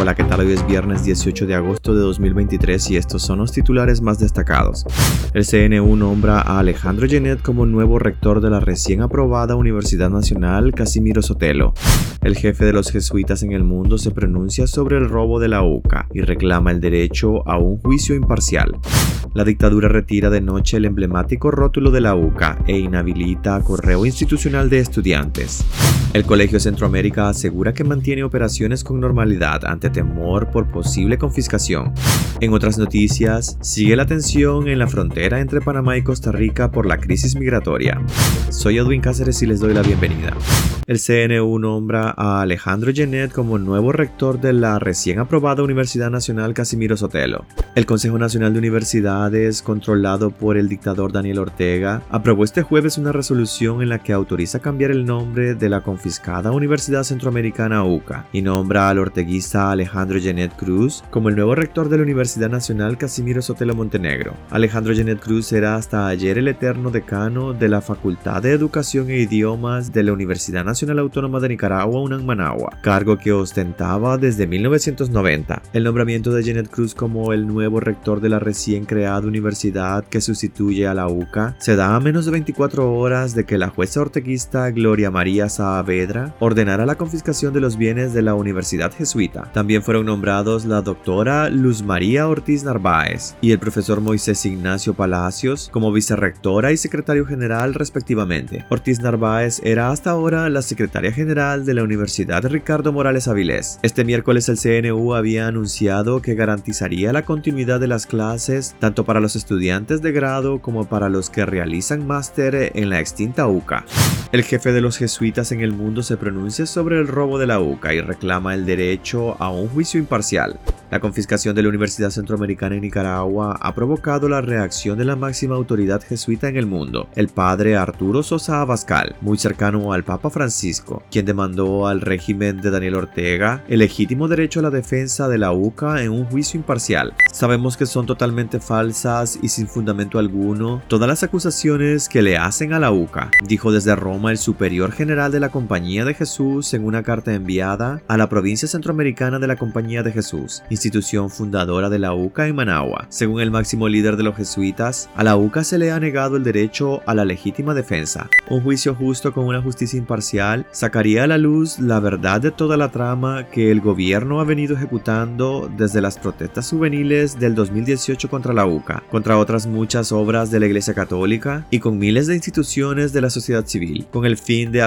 Hola, ¿qué tal? Hoy es viernes 18 de agosto de 2023 y estos son los titulares más destacados. El CNU nombra a Alejandro Genet como nuevo rector de la recién aprobada Universidad Nacional Casimiro Sotelo. El jefe de los jesuitas en el mundo se pronuncia sobre el robo de la UCA y reclama el derecho a un juicio imparcial. La dictadura retira de noche el emblemático rótulo de la UCA e inhabilita correo institucional de estudiantes. El Colegio Centroamérica asegura que mantiene operaciones con normalidad ante temor por posible confiscación. En otras noticias, sigue la tensión en la frontera entre Panamá y Costa Rica por la crisis migratoria. Soy Edwin Cáceres y les doy la bienvenida. El CNU nombra a Alejandro Genet como nuevo rector de la recién aprobada Universidad Nacional Casimiro Sotelo. El Consejo Nacional de Universidades, controlado por el dictador Daniel Ortega, aprobó este jueves una resolución en la que autoriza cambiar el nombre de la confiscada Universidad Centroamericana UCA y nombra al orteguista Alejandro Genet Cruz como el nuevo rector de la Universidad Nacional Casimiro Sotelo Montenegro. Alejandro Genet Cruz era hasta ayer el eterno decano de la Facultad de Educación e Idiomas de la Universidad Nacional Autónoma de Nicaragua, UNAM Managua, cargo que ostentaba desde 1990. El nombramiento de Genet Cruz como el nuevo rector de la recién creada universidad que sustituye a la UCA se da a menos de 24 horas de que la jueza orteguista Gloria María Ordenara la confiscación de los bienes de la Universidad Jesuita. También fueron nombrados la doctora Luz María Ortiz Narváez y el profesor Moisés Ignacio Palacios como vicerrectora y secretario general respectivamente. Ortiz Narváez era hasta ahora la secretaria general de la Universidad Ricardo Morales Avilés. Este miércoles el CNU había anunciado que garantizaría la continuidad de las clases tanto para los estudiantes de grado como para los que realizan máster en la extinta UCA. El jefe de los jesuitas en el mundo se pronuncia sobre el robo de la UCA y reclama el derecho a un juicio imparcial. La confiscación de la Universidad Centroamericana en Nicaragua ha provocado la reacción de la máxima autoridad jesuita en el mundo, el padre Arturo Sosa Abascal, muy cercano al Papa Francisco, quien demandó al régimen de Daniel Ortega el legítimo derecho a la defensa de la UCA en un juicio imparcial. Sabemos que son totalmente falsas y sin fundamento alguno todas las acusaciones que le hacen a la UCA, dijo desde Roma el superior general de la de Jesús en una carta enviada a la provincia centroamericana de la Compañía de Jesús, institución fundadora de la UCA en Managua. Según el máximo líder de los jesuitas, a la UCA se le ha negado el derecho a la legítima defensa. Un juicio justo con una justicia imparcial sacaría a la luz la verdad de toda la trama que el gobierno ha venido ejecutando desde las protestas juveniles del 2018 contra la UCA, contra otras muchas obras de la Iglesia Católica y con miles de instituciones de la sociedad civil, con el fin de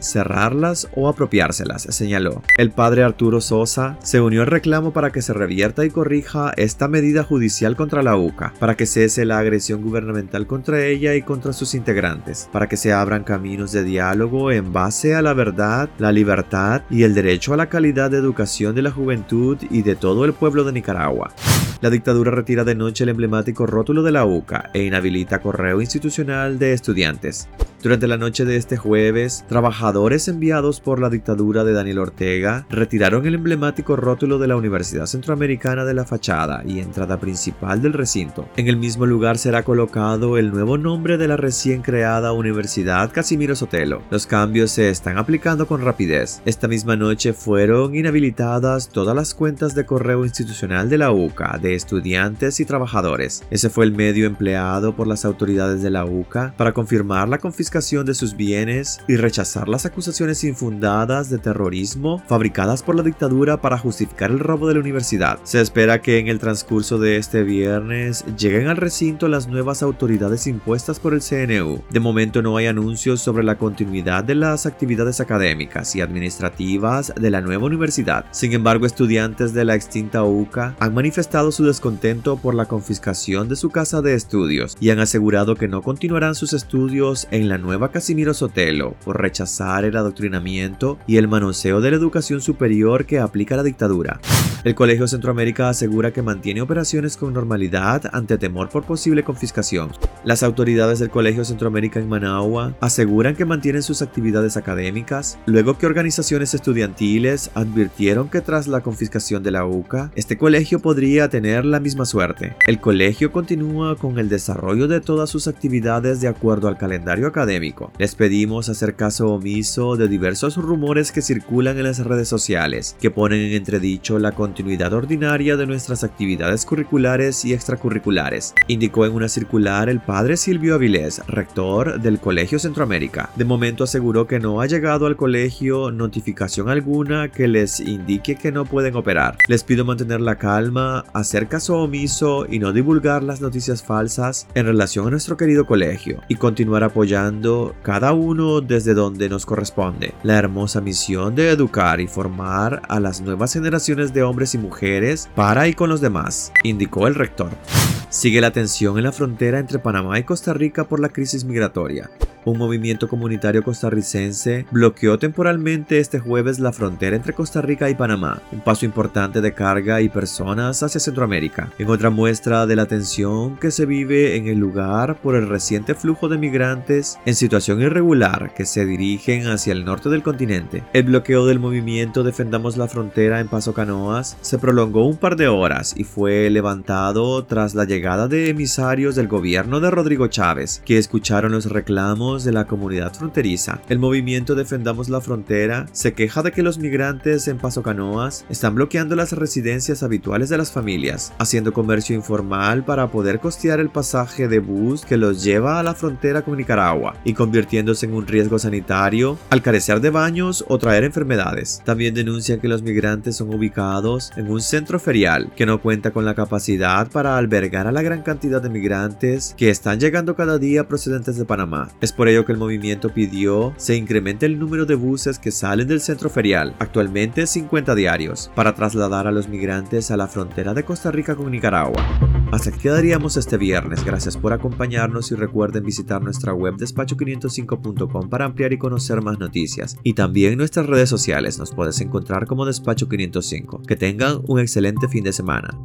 cerrarlas o apropiárselas, señaló. El padre Arturo Sosa se unió al reclamo para que se revierta y corrija esta medida judicial contra la UCA, para que cese la agresión gubernamental contra ella y contra sus integrantes, para que se abran caminos de diálogo en base a la verdad, la libertad y el derecho a la calidad de educación de la juventud y de todo el pueblo de Nicaragua. La dictadura retira de noche el emblemático rótulo de la UCA e inhabilita correo institucional de estudiantes. Durante la noche de este jueves, trabajadores enviados por la dictadura de Daniel Ortega retiraron el emblemático rótulo de la Universidad Centroamericana de la fachada y entrada principal del recinto. En el mismo lugar será colocado el nuevo nombre de la recién creada Universidad Casimiro Sotelo. Los cambios se están aplicando con rapidez. Esta misma noche fueron inhabilitadas todas las cuentas de correo institucional de la UCA, de estudiantes y trabajadores. Ese fue el medio empleado por las autoridades de la UCA para confirmar la confiscación de sus bienes y rechazar las acusaciones infundadas de terrorismo fabricadas por la dictadura para justificar el robo de la universidad. Se espera que en el transcurso de este viernes lleguen al recinto las nuevas autoridades impuestas por el CNU. De momento no hay anuncios sobre la continuidad de las actividades académicas y administrativas de la nueva universidad. Sin embargo, estudiantes de la extinta UCA han manifestado su descontento por la confiscación de su casa de estudios y han asegurado que no continuarán sus estudios en la nueva Casimiro Sotelo rechazar el adoctrinamiento y el manoseo de la educación superior que aplica la dictadura. El Colegio Centroamérica asegura que mantiene operaciones con normalidad ante temor por posible confiscación. Las autoridades del Colegio Centroamérica en Managua aseguran que mantienen sus actividades académicas, luego que organizaciones estudiantiles advirtieron que tras la confiscación de la UCA, este colegio podría tener la misma suerte. El colegio continúa con el desarrollo de todas sus actividades de acuerdo al calendario académico. Les pedimos hacer caso omiso de diversos rumores que circulan en las redes sociales, que ponen en entredicho la continuidad ordinaria de nuestras actividades curriculares y extracurriculares, indicó en una circular el padre Silvio Avilés, rector del Colegio Centroamérica. De momento aseguró que no ha llegado al colegio notificación alguna que les indique que no pueden operar. Les pido mantener la calma, hacer caso omiso y no divulgar las noticias falsas en relación a nuestro querido colegio y continuar apoyando cada uno desde donde nos corresponde la hermosa misión de educar y formar a las nuevas generaciones de hombres y mujeres para y con los demás, indicó el rector. Sigue la tensión en la frontera entre Panamá y Costa Rica por la crisis migratoria un movimiento comunitario costarricense bloqueó temporalmente este jueves la frontera entre Costa Rica y Panamá, un paso importante de carga y personas hacia Centroamérica, en otra muestra de la tensión que se vive en el lugar por el reciente flujo de migrantes en situación irregular que se dirigen hacia el norte del continente. El bloqueo del movimiento Defendamos la Frontera en Paso Canoas se prolongó un par de horas y fue levantado tras la llegada de emisarios del gobierno de Rodrigo Chávez, que escucharon los reclamos de la comunidad fronteriza. El movimiento Defendamos la Frontera se queja de que los migrantes en Paso Canoas están bloqueando las residencias habituales de las familias, haciendo comercio informal para poder costear el pasaje de bus que los lleva a la frontera con Nicaragua y convirtiéndose en un riesgo sanitario al carecer de baños o traer enfermedades. También denuncian que los migrantes son ubicados en un centro ferial que no cuenta con la capacidad para albergar a la gran cantidad de migrantes que están llegando cada día procedentes de Panamá. Es por ello que el movimiento pidió se incremente el número de buses que salen del centro ferial, actualmente 50 diarios, para trasladar a los migrantes a la frontera de Costa Rica con Nicaragua. Hasta aquí quedaríamos este viernes. Gracias por acompañarnos y recuerden visitar nuestra web despacho505.com para ampliar y conocer más noticias. Y también nuestras redes sociales nos puedes encontrar como Despacho 505. Que tengan un excelente fin de semana.